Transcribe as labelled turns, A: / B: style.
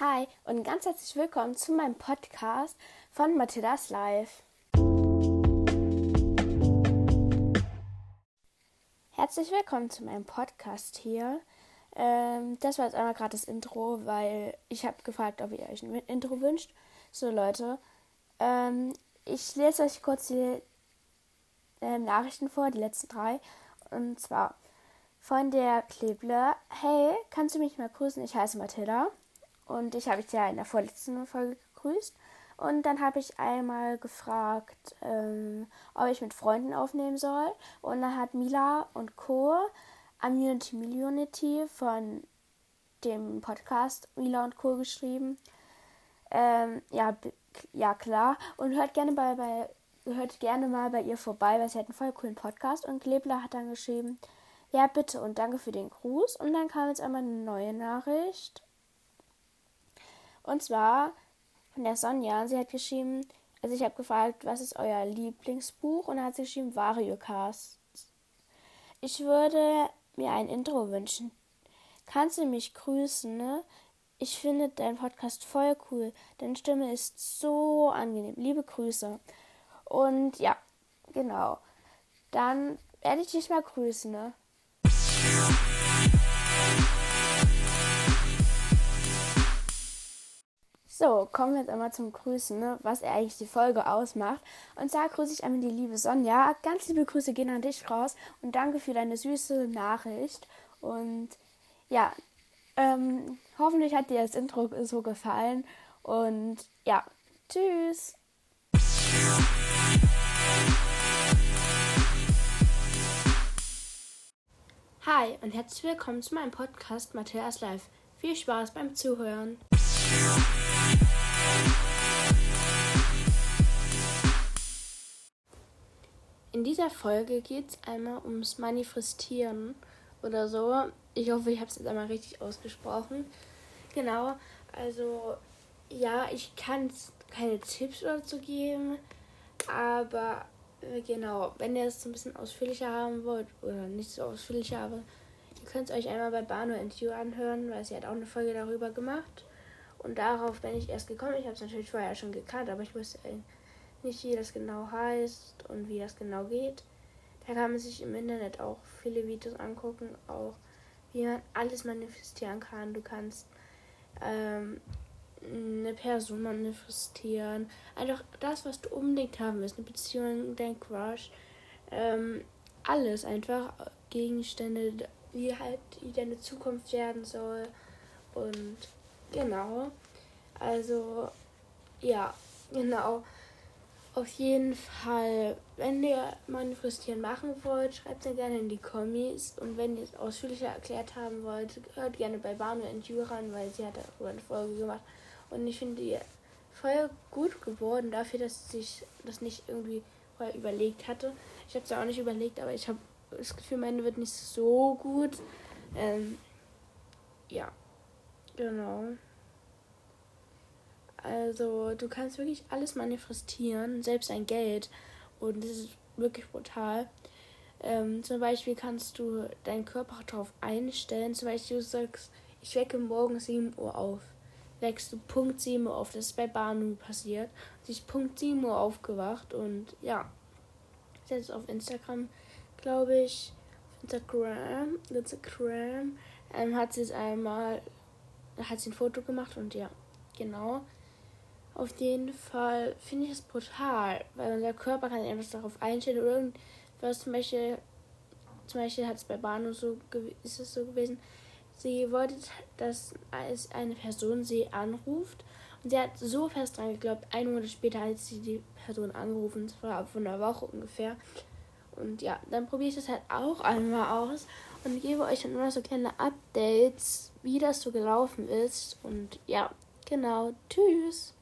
A: Hi und ganz herzlich willkommen zu meinem Podcast von Mathildas Live. Herzlich willkommen zu meinem Podcast hier. Ähm, das war jetzt einmal gerade das Intro, weil ich habe gefragt, ob ihr euch ein Intro wünscht. So Leute, ähm, ich lese euch kurz die äh, Nachrichten vor, die letzten drei. Und zwar von der Kleble. Hey, kannst du mich mal grüßen? Ich heiße Mathilda. Und ich habe dich ja in der vorletzten Folge gegrüßt. Und dann habe ich einmal gefragt, ähm, ob ich mit Freunden aufnehmen soll. Und dann hat Mila und Co. Immunity Millionity von dem Podcast Mila und Co. geschrieben. Ähm, ja, ja, klar. Und hört gerne bei, bei hört gerne mal bei ihr vorbei, weil sie hat einen voll coolen Podcast. Und Klebler hat dann geschrieben, ja, bitte und danke für den Gruß. Und dann kam jetzt einmal eine neue Nachricht. Und zwar von der Sonja. Sie hat geschrieben, also ich habe gefragt, was ist euer Lieblingsbuch? Und dann hat sie geschrieben, Vario Cast. Ich würde mir ein Intro wünschen. Kannst du mich grüßen, ne? Ich finde deinen Podcast voll cool. Deine Stimme ist so angenehm. Liebe Grüße. Und ja, genau. Dann werde ich dich mal grüßen, ne? So, kommen wir jetzt einmal zum Grüßen, ne? was eigentlich die Folge ausmacht. Und zwar grüße ich einmal die liebe Sonja. Ganz liebe Grüße gehen an dich raus und danke für deine süße Nachricht. Und ja, ähm, hoffentlich hat dir das Intro so gefallen. Und ja, tschüss. Hi und herzlich willkommen zu meinem Podcast Matthias Live. Viel Spaß beim Zuhören. Dieser Folge geht es einmal ums Manifestieren oder so. Ich hoffe, ich habe es jetzt einmal richtig ausgesprochen. Genau, also ja, ich kann keine Tipps dazu geben, aber äh, genau, wenn ihr es so ein bisschen ausführlicher haben wollt oder nicht so ausführlicher, aber ihr könnt es euch einmal bei Bano You anhören, weil sie hat auch eine Folge darüber gemacht. Und darauf bin ich erst gekommen. Ich habe es natürlich vorher schon gekannt, aber ich wusste nicht, wie das genau heißt und wie das genau geht. Da kann man sich im Internet auch viele Videos angucken, auch wie man alles manifestieren kann. Du kannst ähm, eine Person manifestieren, einfach das, was du unbedingt haben willst, eine Beziehung, dein Crush, ähm, alles einfach Gegenstände, wie halt wie deine Zukunft werden soll und Genau. Also, ja, genau. Auf jeden Fall, wenn ihr Manifestieren machen wollt, schreibt es gerne in die Kommis. Und wenn ihr es ausführlicher erklärt haben wollt, hört gerne bei Banu und ran, weil sie hat darüber eine Folge gemacht. Und ich finde die voll gut geworden dafür, dass sich das nicht irgendwie vorher überlegt hatte. Ich habe es ja auch nicht überlegt, aber ich habe das Gefühl, meine wird nicht so gut. Ähm, ja. Genau. Also, du kannst wirklich alles manifestieren, selbst dein Geld. Und das ist wirklich brutal. Ähm, zum Beispiel kannst du deinen Körper darauf einstellen. Zum Beispiel, du sagst, ich wecke morgen 7 Uhr auf. Weckst du Punkt 7 Uhr auf. Das ist bei Banu passiert. Sie ist Punkt 7 Uhr aufgewacht und ja. Jetzt auf Instagram, glaube ich. Instagram, Instagram ähm, hat sie es einmal hat sie ein Foto gemacht und ja, genau. Auf jeden Fall finde ich es brutal, weil unser Körper kann einfach darauf einstellen oder irgendwas. Zum Beispiel, zum Beispiel hat es bei Banu so ist es so gewesen. Sie wollte, dass eine Person sie anruft und sie hat so fest dran geglaubt. Ein Monat später hat sie die Person angerufen, zwar von einer Woche ungefähr. Und ja, dann probiere ich das halt auch einmal aus und gebe euch dann immer so kleine Updates, wie das so gelaufen ist. Und ja, genau. Tschüss.